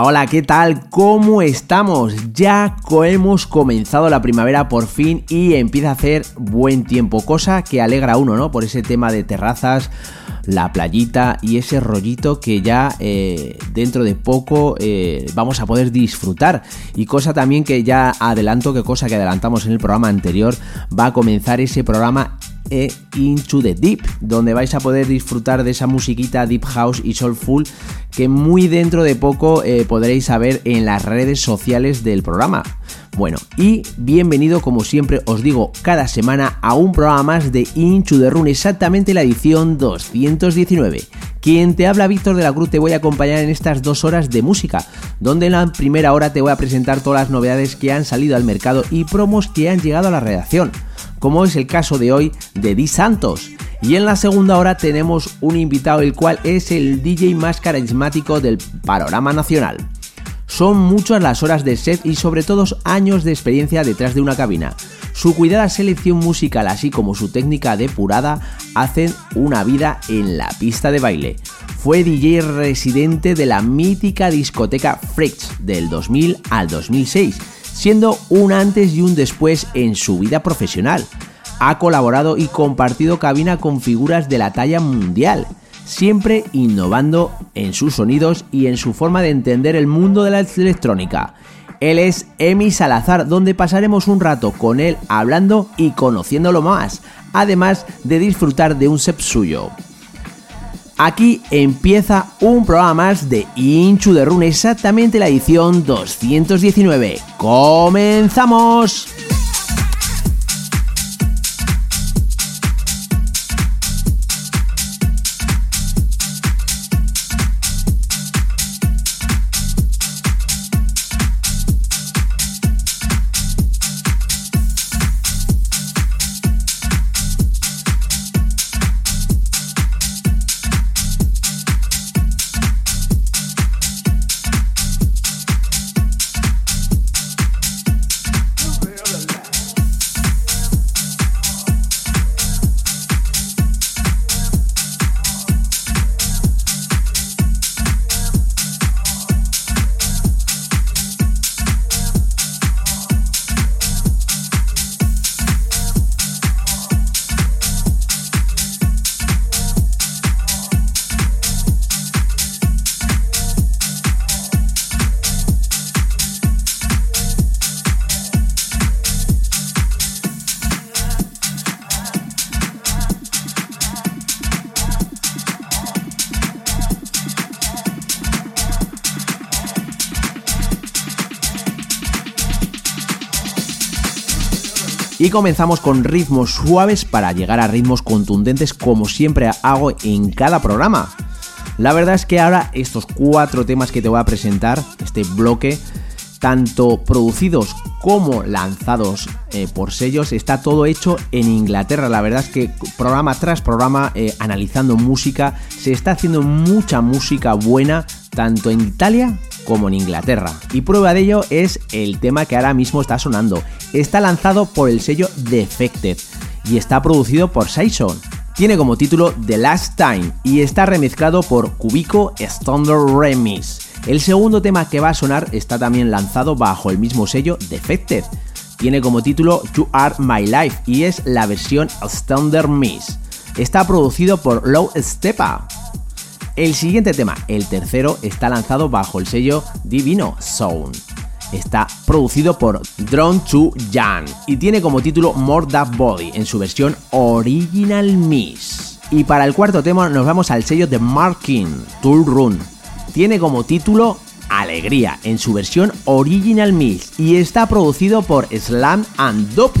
Hola, ¿qué tal? ¿Cómo estamos? Ya hemos comenzado la primavera por fin y empieza a hacer buen tiempo, cosa que alegra a uno, ¿no? Por ese tema de terrazas, la playita y ese rollito que ya eh, dentro de poco eh, vamos a poder disfrutar. Y cosa también que ya adelanto, que cosa que adelantamos en el programa anterior, va a comenzar ese programa e Into the Deep, donde vais a poder disfrutar de esa musiquita Deep House y Soulful que muy dentro de poco eh, podréis saber en las redes sociales del programa. Bueno, y bienvenido como siempre os digo cada semana a un programa más de Into the Run, exactamente la edición 219. Quien te habla Víctor de la Cruz te voy a acompañar en estas dos horas de música, donde en la primera hora te voy a presentar todas las novedades que han salido al mercado y promos que han llegado a la redacción como es el caso de hoy de Di Santos. Y en la segunda hora tenemos un invitado el cual es el DJ más carismático del panorama nacional. Son muchas las horas de set y sobre todo años de experiencia detrás de una cabina. Su cuidada selección musical así como su técnica depurada hacen una vida en la pista de baile. Fue DJ residente de la mítica discoteca Freaks del 2000 al 2006 siendo un antes y un después en su vida profesional. Ha colaborado y compartido cabina con figuras de la talla mundial, siempre innovando en sus sonidos y en su forma de entender el mundo de la electrónica. Él es Emi Salazar, donde pasaremos un rato con él hablando y conociéndolo más, además de disfrutar de un set suyo. Aquí empieza un programa más de Inchu de Rune, exactamente la edición 219. ¡Comenzamos! Y comenzamos con ritmos suaves para llegar a ritmos contundentes como siempre hago en cada programa. La verdad es que ahora estos cuatro temas que te voy a presentar, este bloque, tanto producidos como lanzados eh, por sellos, está todo hecho en Inglaterra. La verdad es que programa tras programa, eh, analizando música, se está haciendo mucha música buena, tanto en Italia como en Inglaterra. Y prueba de ello es el tema que ahora mismo está sonando. Está lanzado por el sello Defected y está producido por Saison. Tiene como título The Last Time y está remezclado por Cubico Thunder Remix. El segundo tema que va a sonar está también lanzado bajo el mismo sello Defected. Tiene como título You Are My Life y es la versión Standard Miss. Está producido por Low Stepa. El siguiente tema, el tercero, está lanzado bajo el sello Divino Sound. Está producido por Drone to Jan y tiene como título More That Body en su versión Original Miss. Y para el cuarto tema nos vamos al sello de Marking, Tool Run. Tiene como título Alegría en su versión Original Miss y está producido por Slam and Dope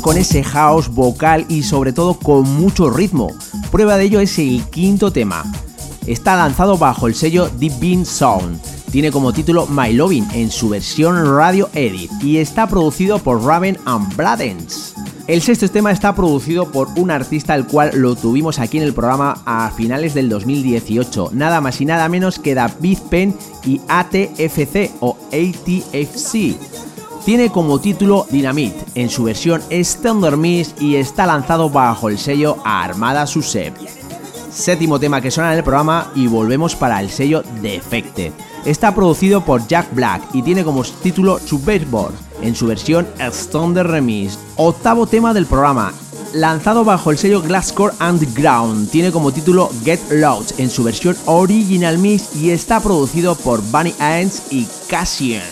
Con ese house vocal y sobre todo con mucho ritmo. Prueba de ello es el quinto tema. Está lanzado bajo el sello Deep Bean Sound. Tiene como título My Loving en su versión radio edit y está producido por Raven and Bladens. El sexto tema está producido por un artista al cual lo tuvimos aquí en el programa a finales del 2018, nada más y nada menos que David Penn y ATFC o ATFC. Tiene como título Dynamite en su versión Standard Miss y está lanzado bajo el sello Armada Susep. Séptimo tema que suena en el programa y volvemos para el sello Defected. Está producido por Jack Black y tiene como título Subvertboard en su versión Standard Remix. Octavo tema del programa, lanzado bajo el sello Glasscore Underground. Tiene como título Get Loud en su versión Original Mix y está producido por Bunny Ants y Cassian.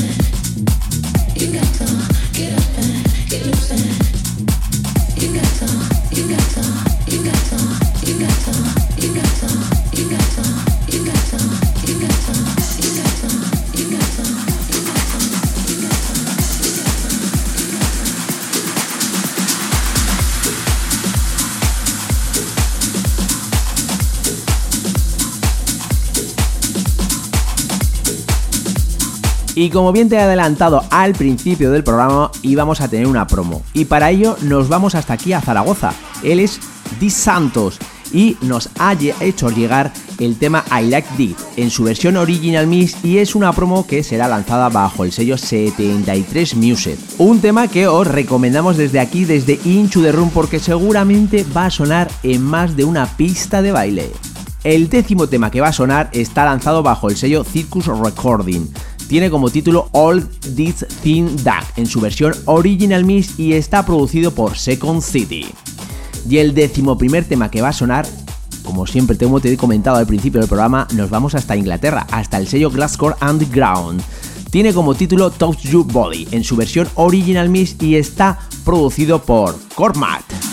Yeah. Y como bien te he adelantado al principio del programa, íbamos a tener una promo. Y para ello nos vamos hasta aquí a Zaragoza. Él es Di Santos y nos ha hecho llegar el tema I Like This en su versión original mix y es una promo que será lanzada bajo el sello 73 Music. Un tema que os recomendamos desde aquí, desde Inchu de Room, porque seguramente va a sonar en más de una pista de baile. El décimo tema que va a sonar está lanzado bajo el sello Circus Recording. Tiene como título All This Thing Duck en su versión original mix y está producido por Second City. Y el décimo primer tema que va a sonar, como siempre te he comentado al principio del programa, nos vamos hasta Inglaterra, hasta el sello Glasscore Underground. Tiene como título Touch Your Body en su versión original mix y está producido por Cormat.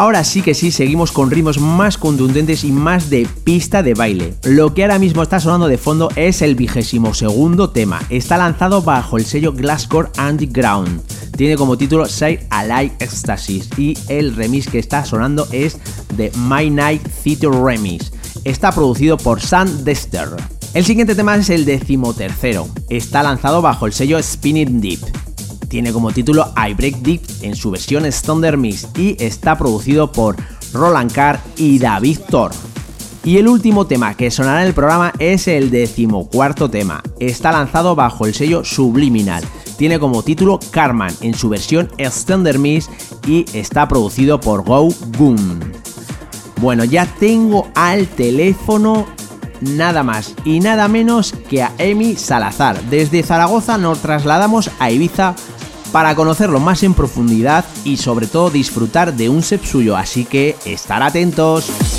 Ahora sí que sí, seguimos con ritmos más contundentes y más de pista de baile. Lo que ahora mismo está sonando de fondo es el vigésimo segundo tema. Está lanzado bajo el sello Glasscore Underground. Tiene como título Say Alive Ecstasis y el remix que está sonando es de My Night Theater Remix. Está producido por Sam Dexter. El siguiente tema es el decimotercero. Está lanzado bajo el sello Spinning Deep. Tiene como título I Break Deep en su versión Thunder Mix y está producido por Roland Carr y David Thor. Y el último tema que sonará en el programa es el decimocuarto tema. Está lanzado bajo el sello Subliminal. Tiene como título Carman en su versión Thunder Mix y está producido por Go Goon. Bueno, ya tengo al teléfono nada más y nada menos que a Emi Salazar. Desde Zaragoza nos trasladamos a Ibiza para conocerlo más en profundidad y sobre todo disfrutar de un set suyo, así que estar atentos.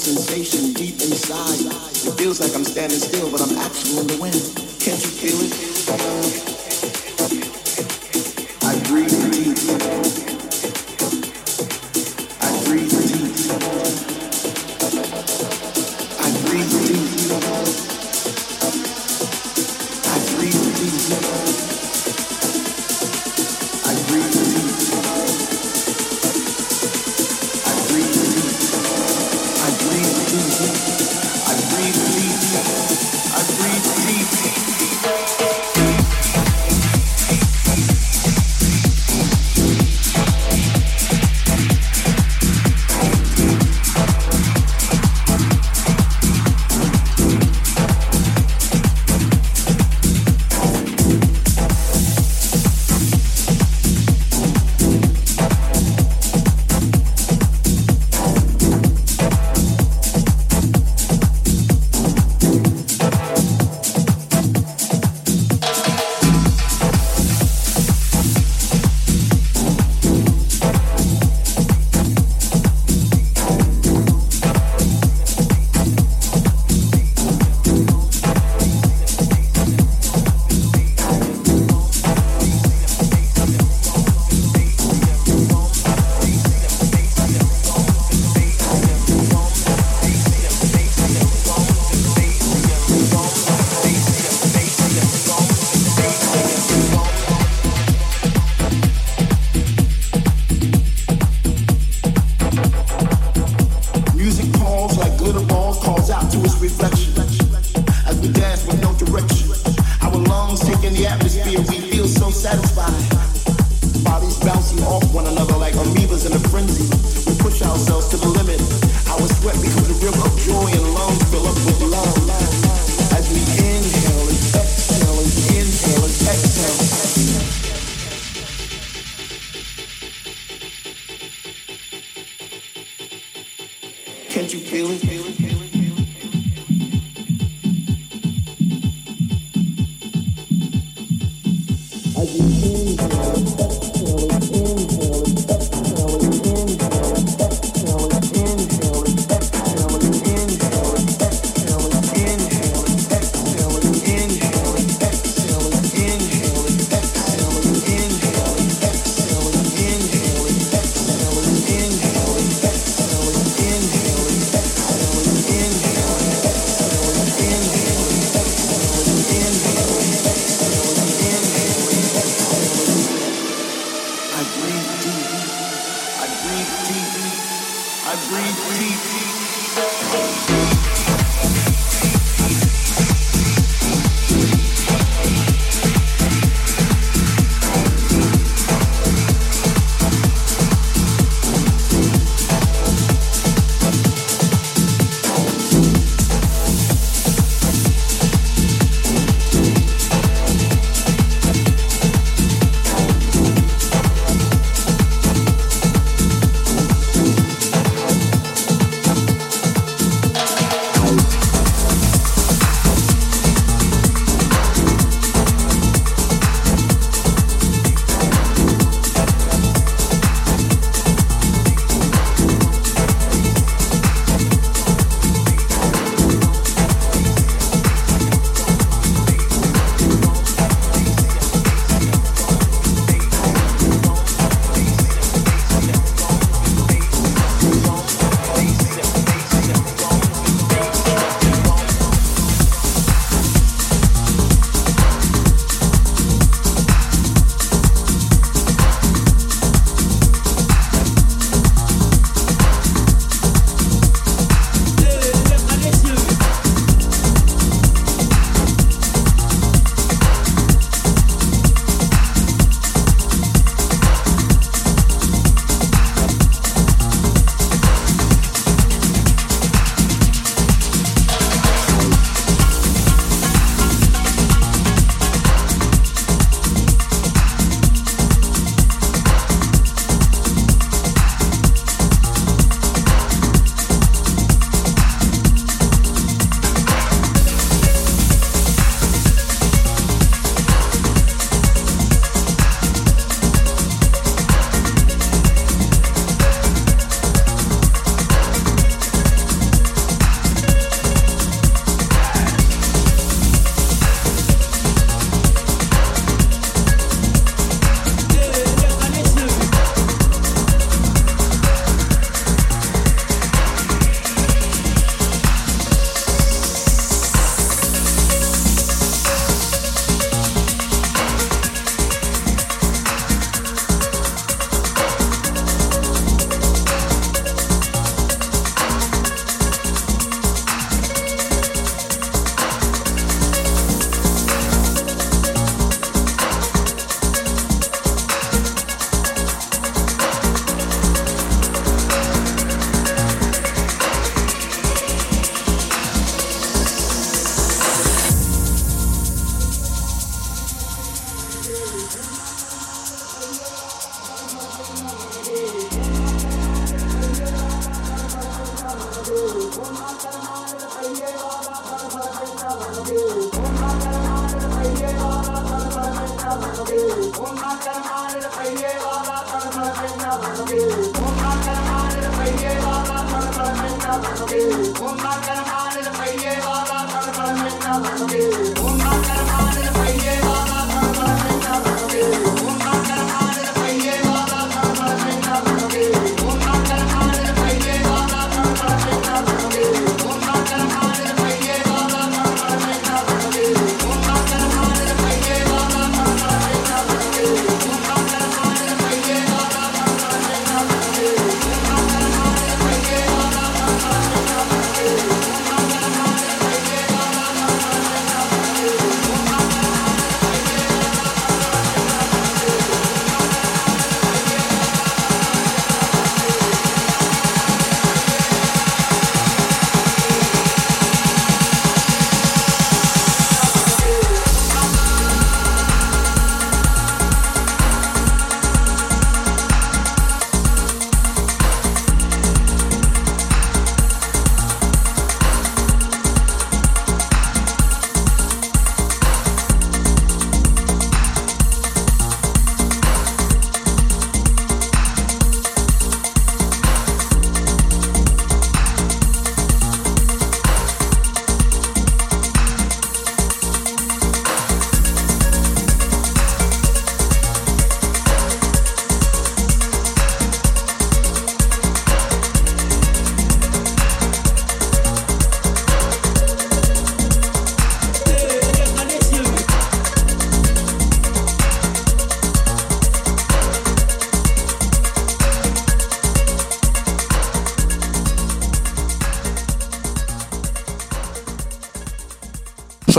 Sensation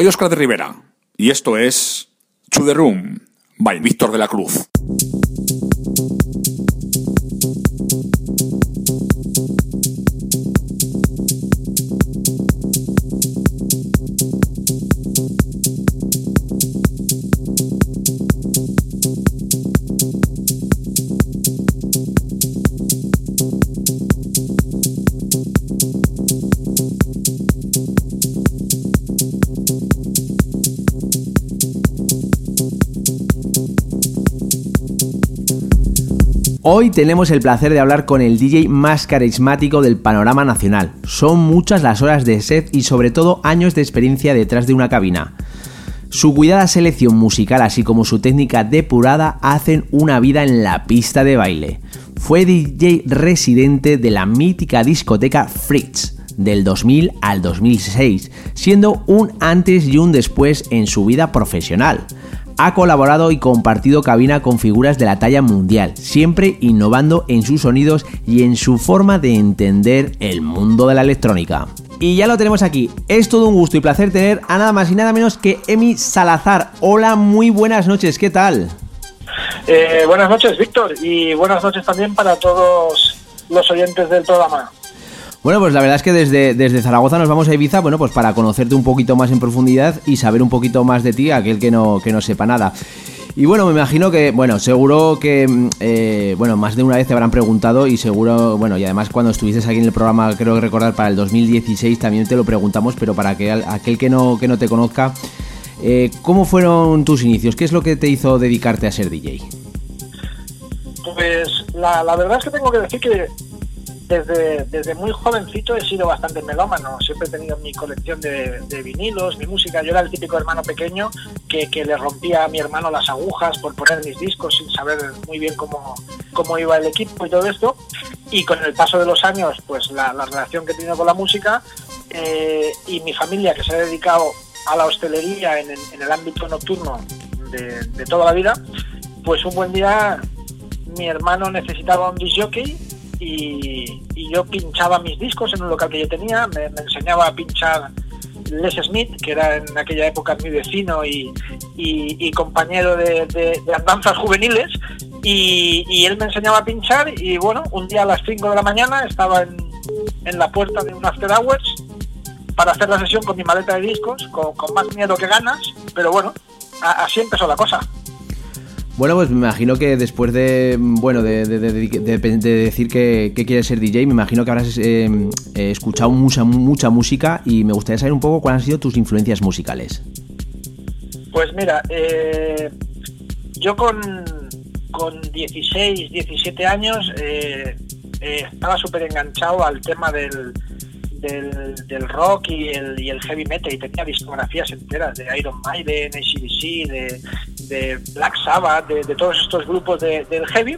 Soy Oscar de Rivera y esto es To the by Víctor de la Cruz. Hoy tenemos el placer de hablar con el DJ más carismático del panorama nacional. Son muchas las horas de set y sobre todo años de experiencia detrás de una cabina. Su cuidada selección musical así como su técnica depurada hacen una vida en la pista de baile. Fue DJ residente de la mítica discoteca Fritz del 2000 al 2006, siendo un antes y un después en su vida profesional ha colaborado y compartido cabina con figuras de la talla mundial, siempre innovando en sus sonidos y en su forma de entender el mundo de la electrónica. Y ya lo tenemos aquí. Es todo un gusto y placer tener a nada más y nada menos que Emi Salazar. Hola, muy buenas noches, ¿qué tal? Eh, buenas noches, Víctor, y buenas noches también para todos los oyentes del programa. Bueno, pues la verdad es que desde, desde Zaragoza nos vamos a Ibiza, bueno, pues para conocerte un poquito más en profundidad y saber un poquito más de ti, aquel que no, que no sepa nada. Y bueno, me imagino que, bueno, seguro que, mm, eh, bueno, más de una vez te habrán preguntado y seguro, bueno, y además cuando estuviste aquí en el programa, creo que recordar, para el 2016 también te lo preguntamos, pero para que aquel que no, que no te conozca, eh, ¿cómo fueron tus inicios? ¿Qué es lo que te hizo dedicarte a ser DJ? Pues la, la verdad es que tengo que decir que desde, desde muy jovencito he sido bastante melómano, siempre he tenido mi colección de, vinilos, mi música. Yo era el típico hermano pequeño que, que, le rompía a mi hermano las agujas por poner mis discos sin saber muy bien cómo, cómo iba el equipo y todo esto. Y con el paso de los años, pues la, relación que he tenido con la música eh, y mi familia que se ha dedicado a la hostelería en, el ámbito nocturno de, de toda la vida, pues un buen día mi hermano necesitaba un disc jockey y, yo pinchaba mis discos en un local que yo tenía, me, enseñaba a pinchar Les Smith, que era en aquella época mi vecino y, compañero de, andanzas juveniles, y, él me enseñaba a pinchar y bueno, un día a las 5 de la mañana estaba en, la puerta de un After Hours para hacer la sesión con mi maleta de discos, con, más miedo que ganas, pero bueno, así empezó la cosa. Bueno, pues me imagino que después de, bueno, de, decir que, quieres ser DJ, me imagino que habrás eh, eh, escuchado mucha, mucha música y me gustaría saber un poco cuáles han sido tus influencias musicales. Pues mira, eh, yo con, con 16, 17 años estaba súper enganchado al tema del, del, rock y el, y el, heavy metal y tenía discografías enteras de Iron Maiden, ACDC, de, de Black Sabbath, de, todos estos grupos del heavy.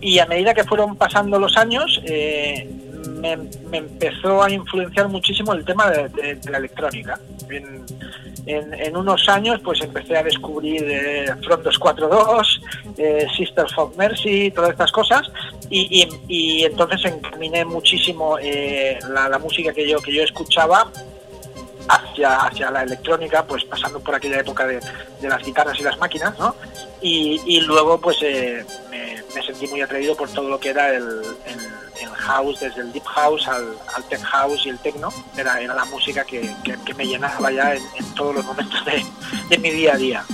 Y a medida que fueron pasando los años eh, me, empezó a influenciar muchísimo el tema de, la electrónica. En, unos años pues empecé a descubrir eh, Front 242, eh, Sisters of Mercy, todas estas cosas y, entonces encaminé muchísimo eh, la, música que yo, que yo escuchaba hacia, hacia la electrónica, pues pasando por aquella época de, las guitarras y las máquinas, ¿no? Y, luego pues eh, me, sentí muy atrevido por todo lo que era el, house, desde el deep house al, al tech house y el techno, era, era la música que, me llenaba ya en, todos los momentos de, mi día a día.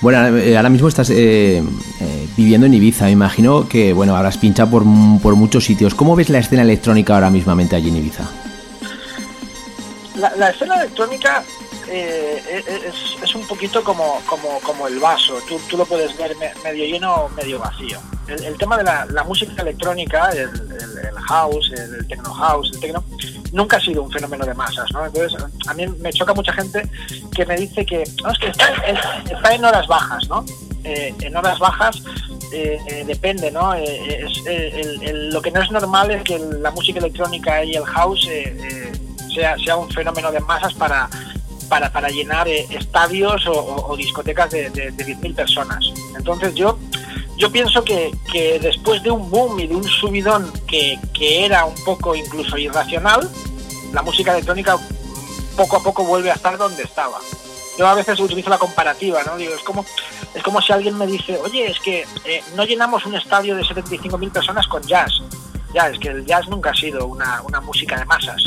Bueno, eh, ahora mismo estás eh, eh, viviendo en Ibiza. Me imagino que, bueno, habrás pinchado por, por, muchos sitios. ¿Cómo ves la escena electrónica ahora mismamente allí en Ibiza? La, escena electrónica es, un poquito como, como, como el vaso. Tú, tú, lo puedes ver medio lleno o medio vacío. El, tema de la, música electrónica, el, house, el, techno house, el techno, nunca ha sido un fenómeno de masas, ¿no? Entonces, a mí me choca mucha gente que me dice que, no, es está, en horas bajas, ¿no? Eh, en horas bajas eh, eh, depende, ¿no? lo que no es normal es que la música electrónica y el house sea, sea un fenómeno de masas para, para, para llenar estadios o, discotecas de, de, de 10.000 personas. Entonces yo yo pienso que, después de un boom y de un subidón que, era un poco incluso irracional, la música electrónica poco a poco vuelve a estar donde estaba. Yo a veces utilizo la comparativa, ¿no? Digo, es como, es como si alguien me dice, oye, es que eh, no llenamos un estadio de 75.000 personas con jazz. Ya, es que el jazz nunca ha sido una, una música de masas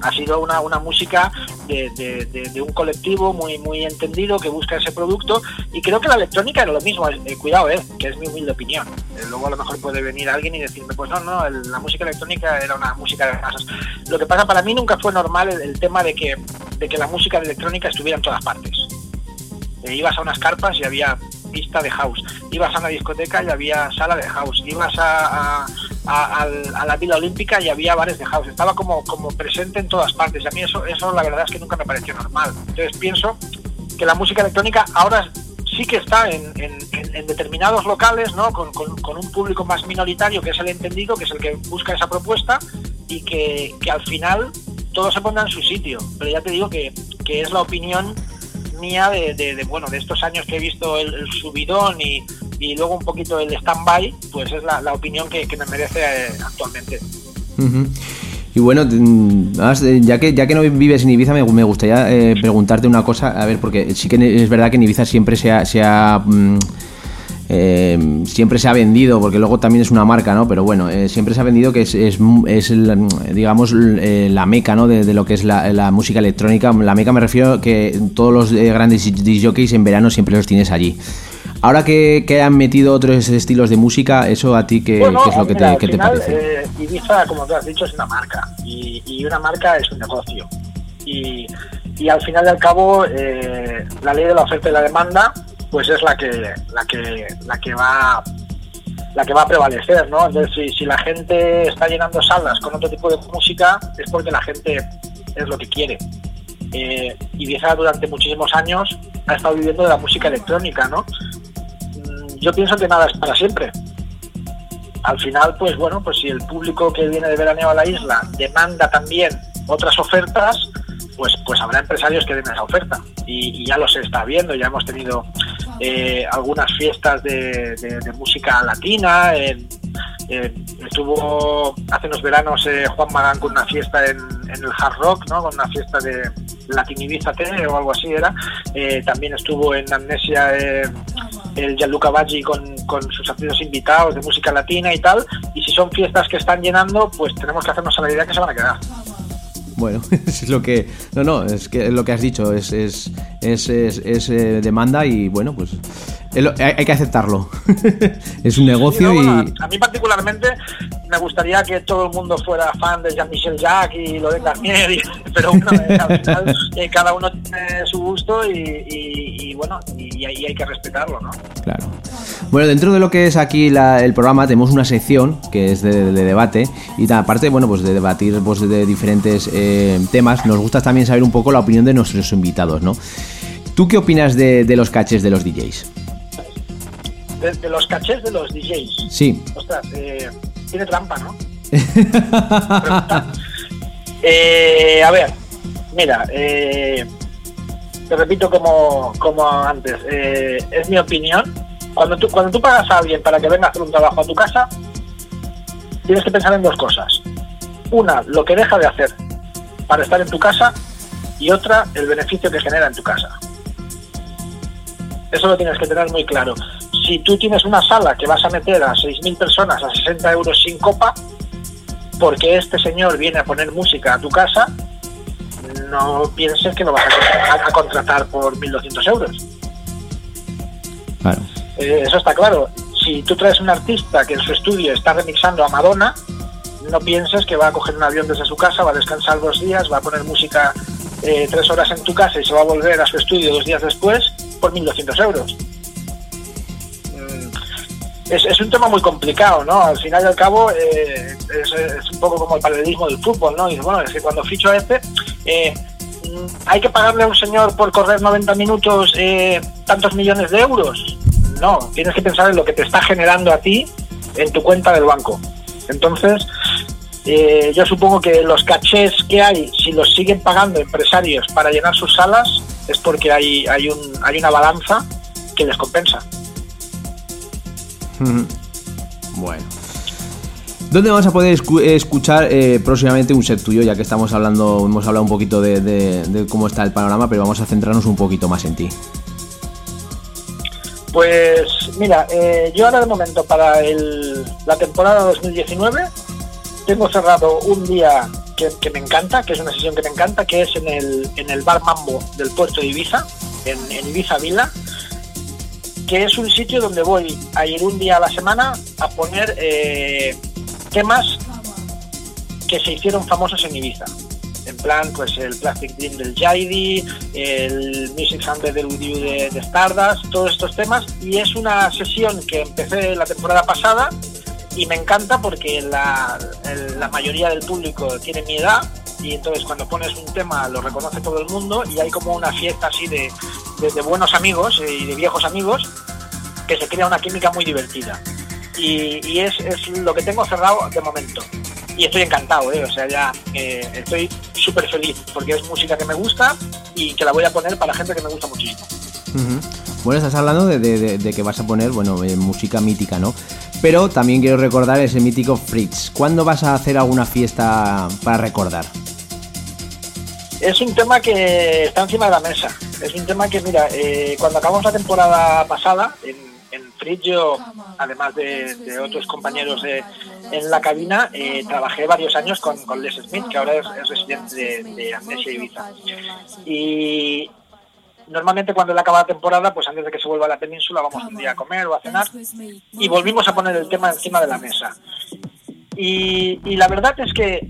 ha sido una, una música de, de, un colectivo muy muy entendido que busca ese producto y creo que la electrónica era lo mismo, eh, cuidado, eh, que es mi humilde opinión. Eh, luego a lo mejor puede venir alguien y decirme, pues no, no, la música electrónica era una música de masas. Lo que pasa para mí nunca fue normal el, tema de que, de que la música electrónica estuviera en todas partes. Eh, ibas a unas carpas y había pista de house. Ibas a una discoteca y había sala de house. Ibas a, a, la Vila Olímpica y había bares de house. Estaba como, como presente en todas partes. Y a mí eso, eso la verdad es que nunca me pareció normal. Entonces pienso que la música electrónica ahora sí que está en, determinados locales, ¿no? Con, un público más minoritario, que es el entendido, que es el que busca esa propuesta, y que, al final todo se ponga en su sitio. Pero ya te digo que, que es la opinión mía de, bueno, de estos años que he visto el, subidón y, luego un poquito el stand-by, pues es la, opinión que, me merece eh, actualmente. Y bueno, mm, ya que, ya que no vives en Ibiza, me, gustaría eh, preguntarte una cosa, a ver, porque sí que es verdad que en Ibiza siempre se ha... Mm, eh, siempre se ha vendido, porque luego también es una marca, ¿no? Pero bueno, eh, siempre se ha vendido que es, es, digamos, eh, la meca, ¿no? De, lo que es la, música electrónica. La meca me refiero que todos los grandes jockeys en verano siempre los tienes allí. Ahora que, que, han metido otros estilos de música, ¿eso a ti qué, es lo que, te, te, parece? Ibiza, como tú has dicho, es una marca y, y una marca es un negocio. Y, y, al final y al cabo, la ley de la oferta y la demanda pues es la que la que la que va la que va a prevalecer, ¿no? Entonces, si, la gente está llenando salas con otro tipo de música, es porque la gente es lo que quiere. Eh, Ibiza durante muchísimos años ha estado viviendo de la música electrónica, ¿no? Mm, yo pienso que nada es para siempre. Al final, pues bueno, pues si el público que viene de veraneo a la isla demanda también otras ofertas, pues, pues habrá empresarios que den esa oferta. Y, y ya los está viendo, ya hemos tenido eh, algunas fiestas de, música latina. estuvo hace unos veranos eh, Juan Magán con una fiesta en, el Hard Rock, ¿no? con una fiesta de Latin Ibiza o algo así era. Eh, también estuvo en Amnesia el Gianluca Baggi con, con sus artistas invitados de música latina y tal. Y si son fiestas que están llenando, pues tenemos que hacernos a la idea que se van a quedar. Bueno, es lo que. No, no, es que lo que has dicho es, es, es, es, eh, demanda y bueno, pues hay, que aceptarlo. es un negocio y. a mí, particularmente, me gustaría que todo el mundo fuera fan de Jean-Michel Jacques y lo de Garnier, pero bueno, al final eh, cada uno tiene su gusto y, y, bueno, y, y, hay que respetarlo, ¿no? Claro. Bueno, dentro de lo que es aquí el programa tenemos una sección que es de, debate y aparte, bueno, pues de debatir pues, de diferentes eh, temas, nos gusta también saber un poco la opinión de nuestros invitados, ¿no? ¿Tú qué opinas de, los cachés de los DJs? De, los cachés de los DJs. Sí. Ostras, eh, tiene trampa, ¿no? eh, a ver, mira, eh, te repito como, como antes, eh, es mi opinión. Cuando tú, cuando tú pagas a alguien para que venga a hacer un trabajo a tu casa, tienes que pensar en dos cosas. Una, lo que deja de hacer para estar en tu casa y otra, el beneficio que genera en tu casa. Eso lo tienes que tener muy claro. Si tú tienes una sala que vas a meter a 6.000 personas a 60 euros sin copa, porque este señor viene a poner música a tu casa, no pienses que lo vas a, contratar por 1.200 euros. Eh, eso está claro. Si tú traes un artista que en su estudio está remixando a Madonna, no pienses que va a coger un avión desde su casa, va a descansar dos días, va a poner música eh, tres horas en tu casa y se va a volver a su estudio dos días después por 1.200 euros es, un tema muy complicado, ¿no? Al final y al cabo eh, es, un poco como el paralelismo del fútbol, ¿no? Y bueno, es que cuando ficho a este, eh, ¿hay que pagarle a un señor por correr 90 minutos eh, tantos millones de euros? No, tienes que pensar en lo que te está generando a ti en tu cuenta del banco. Entonces, yo supongo que los cachés que hay, si los siguen pagando empresarios para llenar sus salas, es porque hay, hay, un, hay una balanza que les compensa. Bueno. ¿Dónde vamos a poder escuchar eh, próximamente un set tuyo? Ya que estamos hablando, hemos hablado un poquito de, cómo está el panorama, pero vamos a centrarnos un poquito más en ti. Pues mira, eh, yo ahora de momento para la temporada 2019 tengo cerrado un día que, me encanta, que es una sesión que me encanta, que es en el, en el Bar Mambo del puerto de Ibiza, en Ibiza Vila, que es un sitio donde voy a ir un día a la semana a poner eh, temas que se hicieron famosos en Ibiza. En plan, pues el Plastic Dream del Jaidi, el Music Sunday del Udiu de, de, Stardust, todos estos temas. Y es una sesión que empecé la temporada pasada y me encanta porque la, la mayoría del público tiene mi edad y entonces cuando pones un tema lo reconoce todo el mundo y hay como una fiesta así de, de, buenos amigos y de viejos amigos que se crea una química muy divertida. Y, es, es, lo que tengo cerrado de momento. Y estoy encantado, ¿eh? o sea, ya eh, estoy súper feliz porque es música que me gusta y que la voy a poner para gente que me gusta muchísimo. Bueno, estás hablando de, que vas a poner, bueno, eh, música mítica, ¿no? Pero también quiero recordar ese mítico Fritz. ¿Cuándo vas a hacer alguna fiesta para recordar? Es un tema que está encima de la mesa. Es un tema que, mira, eh, cuando acabamos la temporada pasada, en, Fritz yo, además de, otros compañeros en la cabina, eh, trabajé varios años con, Les Smith, que ahora es, residente de, de Amnesia Ibiza. Y normalmente cuando le acaba la temporada, pues antes de que se vuelva a la península, vamos un día a comer o a cenar y volvimos a poner el tema encima de la mesa. Y, la verdad es que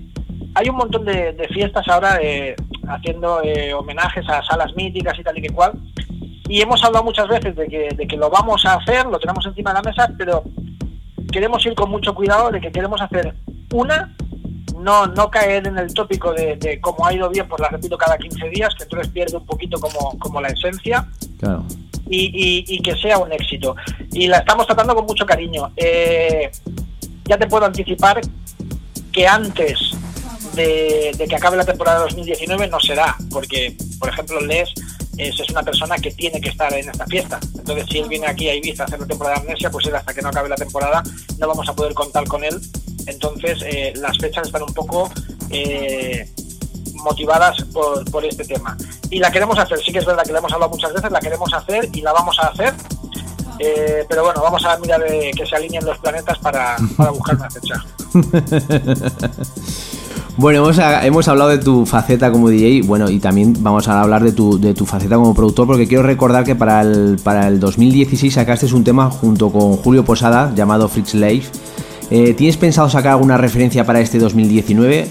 hay un montón de, fiestas ahora eh, haciendo eh, homenajes a salas míticas y tal y que cual. Y hemos hablado muchas veces de que, de que lo vamos a hacer, lo tenemos encima de la mesa, pero queremos ir con mucho cuidado de que queremos hacer una no, no caer en el tópico de, de cómo ha ido bien, pues la repito cada 15 días, que entonces pierde un poquito como, como la esencia. Y, y, que sea un éxito. Y la estamos tratando con mucho cariño. Eh, ya te puedo anticipar que antes de, que acabe la temporada 2019 no será, porque, por ejemplo, Les es, es, una persona que tiene que estar en esta fiesta. Entonces, si él viene aquí a Ibiza a hacer la temporada de Amnesia, pues él hasta que no acabe la temporada no vamos a poder contar con él entonces, eh, las fechas están un poco eh, motivadas por, este tema. Y la queremos hacer, sí que es verdad que la hemos hablado muchas veces, la queremos hacer y la vamos a hacer. Eh, pero bueno, vamos a mirar que se alineen los planetas para, buscar una fecha. Bueno, hemos, hablado de tu faceta como DJ, bueno, y también vamos a hablar de tu, de tu faceta como productor, porque quiero recordar que para el, para el 2016 sacaste un tema junto con Julio Posada llamado Fritz Life eh, ¿Tienes pensado sacar alguna referencia para este 2019?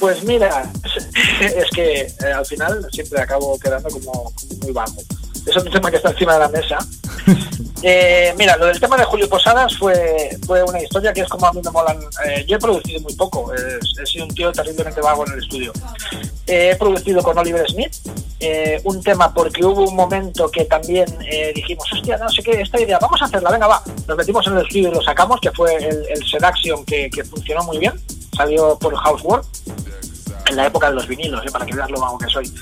Pues mira, es que eh, al final siempre acabo quedando como, muy bajo. Es un tema que está encima de la mesa, Eh, mira, lo del tema de Julio Posadas fue, fue una historia que es como a mí me molan. Eh, yo he producido muy poco, he sido un tío terriblemente vago en el estudio. Eh, he producido con Oliver Smith un tema porque hubo un momento que también dijimos, hostia, no sé qué, esta idea, vamos a hacerla, venga, va. Nos metimos en el estudio y lo sacamos, que fue el, el Sedaction que, que funcionó muy bien, salió por Housework en la época de los vinilos, ¿eh? para que veas lo vago que soy.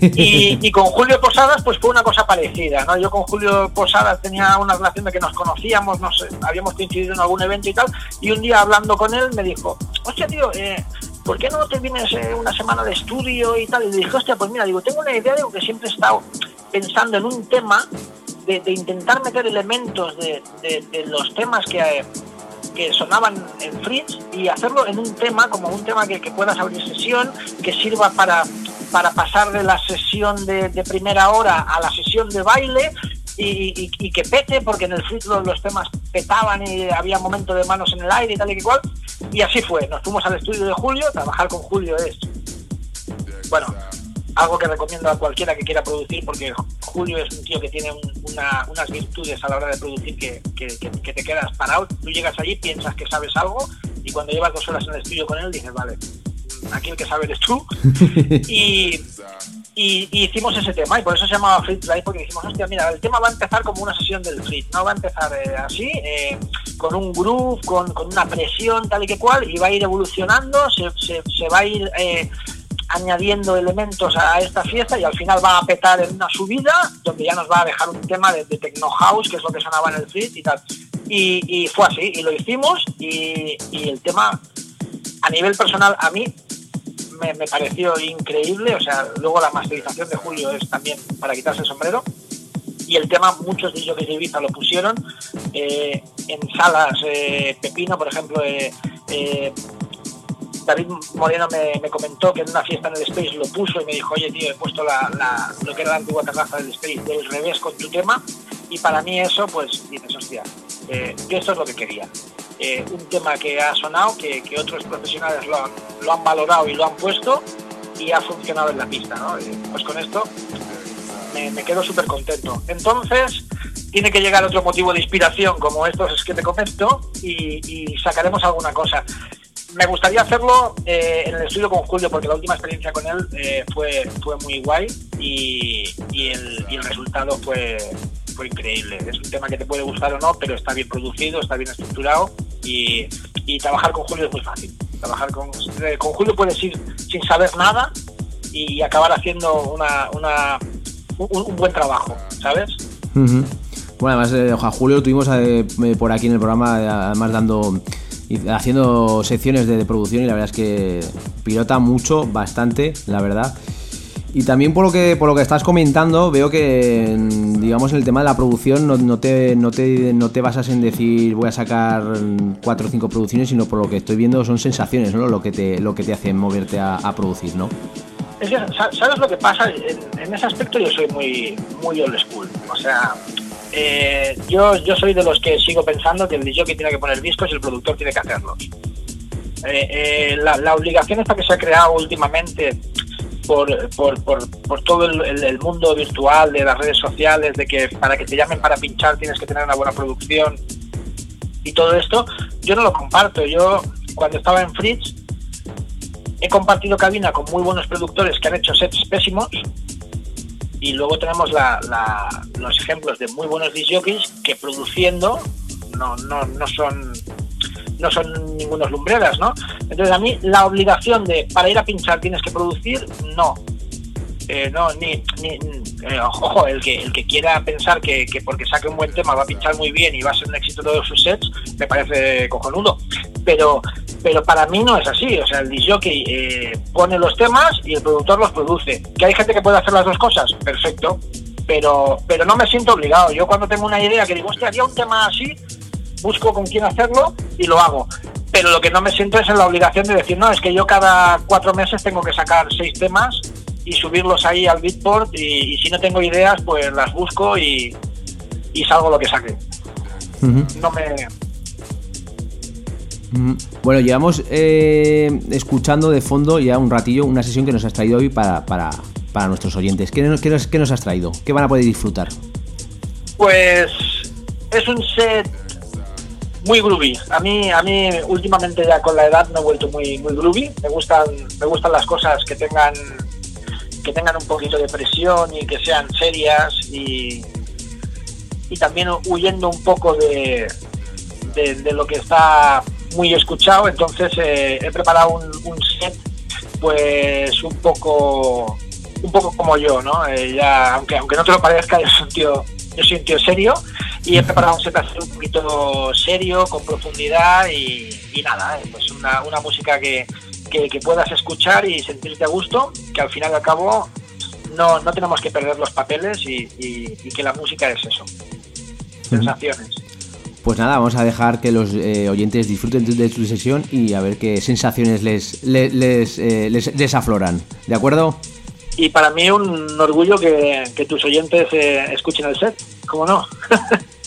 Y, con Julio Posadas, pues fue una cosa parecida, ¿no? Yo con Julio Posadas tenía una relación de que nos conocíamos, nos habíamos coincidido en algún evento y tal, y un día hablando con él me dijo, hostia, tío, eh, ¿por qué no te vienes eh, una semana de estudio y tal? Y le dije, hostia, pues mira, digo, tengo una idea, digo, que siempre he estado pensando en un tema de, intentar meter elementos de, de los temas que que sonaban en Fritz y hacerlo en un tema, como un tema que, que puedas abrir sesión, que sirva para, para pasar de la sesión de, primera hora a la sesión de baile y, y, que pete, porque en el Fritz los, temas petaban y había momento de manos en el aire y tal y que cual. Y así fue, nos fuimos al estudio de Julio, trabajar con Julio es, bueno, algo que recomiendo a cualquiera que quiera producir porque Julio es un tío que tiene unas virtudes a la hora de producir que, te quedas parado. Tú llegas allí, piensas que sabes algo y cuando llevas dos horas en el estudio con él dices, vale, aquí el que sabe eres tú. y, hicimos ese tema y por eso se llamaba Frit Drive porque dijimos, hostia, mira, el tema va a empezar como una sesión del Frit, no va a empezar eh, así, eh, con un groove, con, una presión tal y que cual y va a ir evolucionando, se, se, va a ir... Eh, añadiendo elementos a esta fiesta y al final va a petar en una subida donde ya nos va a dejar un tema de, techno house que es lo que sonaba en el feed y tal. Y, fue así y lo hicimos y, el tema a nivel personal a mí me, pareció increíble o sea luego la masterización de Julio es también para quitarse el sombrero y el tema muchos de ellos de Ibiza lo pusieron eh, en salas eh, Pepino por ejemplo eh, David Moreno me, comentó que en una fiesta en el Space lo puso y me dijo, oye tío, he puesto la, lo que era la antigua terraza del Space del revés con tu tema y para mí eso, pues dices, hostia, eh, esto es lo que quería. Eh, un tema que ha sonado, que, otros profesionales lo han, lo han, valorado y lo han puesto y ha funcionado en la pista, ¿no? pues con esto me, quedo súper contento. Entonces, tiene que llegar otro motivo de inspiración como estos es que te comento y sacaremos alguna cosa me gustaría hacerlo eh, en el estudio con Julio porque la última experiencia con él eh, fue, fue muy guay y, el, resultado fue, fue increíble. Es un tema que te puede gustar o no, pero está bien producido, está bien estructurado y, trabajar con Julio es muy fácil. Trabajar con, eh, con Julio puedes ir sin saber nada y acabar haciendo una, una un, buen trabajo, ¿sabes? Bueno, además, Julio lo tuvimos por aquí en el programa, además dando haciendo secciones de, producción y la verdad es que pilota mucho, bastante, la verdad. Y también por lo que por lo que estás comentando, veo que digamos en el tema de la producción no, te, no, te, no te basas en decir voy a sacar cuatro o cinco producciones, sino por lo que estoy viendo son sensaciones, ¿no? Lo que te, lo que te hace moverte a, producir, ¿no? ¿sabes lo que pasa? En, en, ese aspecto yo soy muy, muy old school. O sea, eh, yo, yo soy de los que sigo pensando que el DJ tiene que poner discos y el productor tiene que hacerlos. Eh, eh, la, obligación esta que se ha creado últimamente por, todo el, mundo virtual, de las redes sociales, de que para que te llamen para pinchar tienes que tener una buena producción y todo esto, yo no lo comparto. Yo cuando estaba en Fritz he compartido cabina con muy buenos productores que han hecho sets pésimos y luego tenemos los ejemplos de muy buenos disjockeys que produciendo no, no, no son no son ningunos lumbreras, ¿no? Entonces a mí la obligación de para ir a pinchar tienes que producir, no. Eh, no, ni, ni eh, ojo, el que, el que quiera pensar que, que, porque saque un buen tema va a pinchar muy bien y va a ser un éxito todos sus sets, me parece cojonudo. Pero, pero para mí no es así. O sea, el disjockey eh, pone los temas y el productor los produce. ¿Que hay gente que puede hacer las dos cosas? Perfecto. Pero, pero no me siento obligado. Yo cuando tengo una idea que digo, hostia, haría un tema así, busco con quién hacerlo y lo hago. Pero lo que no me siento es en la obligación de decir, no, es que yo cada cuatro meses tengo que sacar seis temas y subirlos ahí al Beatport y, si no tengo ideas, pues las busco y, y salgo lo que saque. No me bueno, llevamos eh, escuchando de fondo ya un ratillo una sesión que nos has traído hoy para, nuestros oyentes. ¿Qué nos, qué, nos, has traído? ¿Qué van a poder disfrutar? Pues es un set muy groovy. A mí, a mí últimamente ya con la edad me he vuelto muy, muy groovy. Me gustan, me gustan las cosas que tengan, que tengan un poquito de presión y que sean serias y, y también huyendo un poco de, de, lo que está muy escuchado. Entonces eh, he preparado un, set pues un poco un poco como yo, ¿no? Eh, ya, aunque aunque no te lo parezca, yo soy un tío, yo soy un tío serio y he preparado un set así un poquito serio, con profundidad y, nada, eh, pues una, una música que, que, puedas escuchar y sentirte a gusto, que al final y al cabo no, no tenemos que perder los papeles y, y, que la música es eso, sensaciones. Pues nada, vamos a dejar que los eh, oyentes disfruten de tu sesión y a ver qué sensaciones les, les, les, eh, les, afloran. ¿De acuerdo? Y para mí un orgullo que, que tus oyentes escuchen el set, ¿cómo no?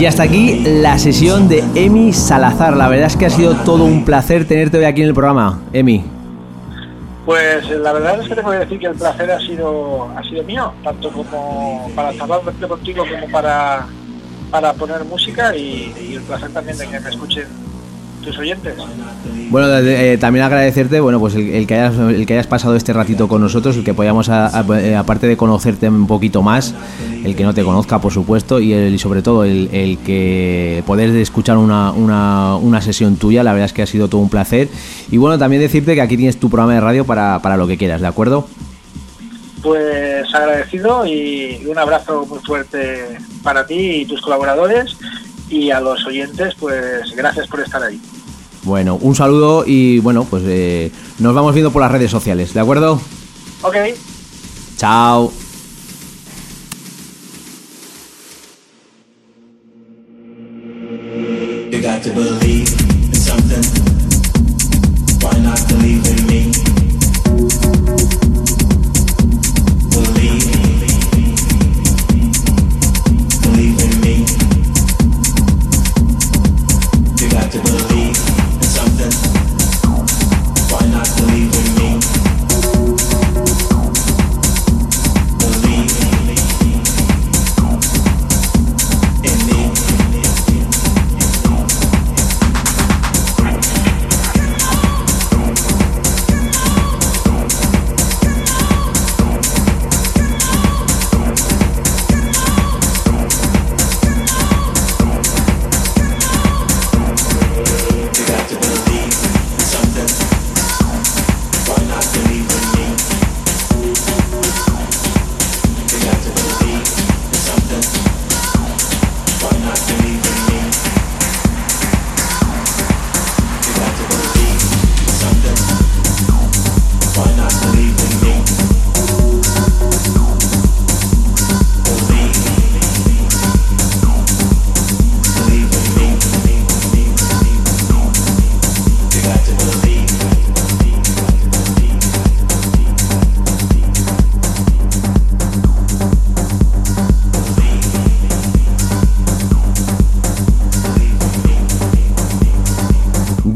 Y hasta aquí la sesión de Emi Salazar. La verdad es que ha sido todo un placer tenerte hoy aquí en el programa, Emi. Pues la verdad es que tengo que decir que el placer ha sido ha sido mío, tanto como para charlar contigo como para, para poner música y el placer también de que me escuchen tus oyentes. Bueno, eh, también agradecerte, bueno, pues el, que hayas, el que hayas pasado este ratito con nosotros, el que podamos, eh, aparte de conocerte un poquito más, el que no te conozca, por supuesto, y, el, sobre todo el, que poder escuchar una, una, una, sesión tuya, la verdad es que ha sido todo un placer. Y bueno, también decirte que aquí tienes tu programa de radio para, para lo que quieras, ¿de acuerdo? Pues agradecido y un abrazo muy fuerte para ti y tus colaboradores y a los oyentes, pues gracias por estar ahí. Bueno, un saludo y bueno, pues eh, nos vamos viendo por las redes sociales, ¿de acuerdo? Ok. Chao.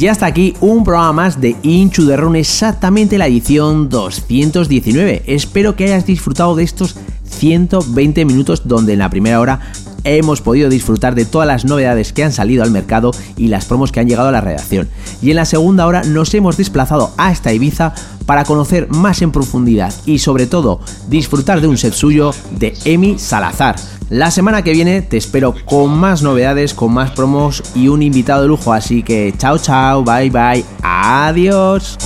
Y hasta aquí un programa más de Inchu de Run, exactamente la edición 219. Espero que hayas disfrutado de estos 120 minutos donde en la primera hora hemos podido disfrutar de todas las novedades que han salido al mercado y las promos que han llegado a la redacción. Y en la segunda hora nos hemos desplazado hasta Ibiza para conocer más en profundidad y sobre todo disfrutar de un set suyo de Emi Salazar la semana que viene te espero con más novedades, con más promos y un invitado de lujo, así que chao chao, bye bye, adiós.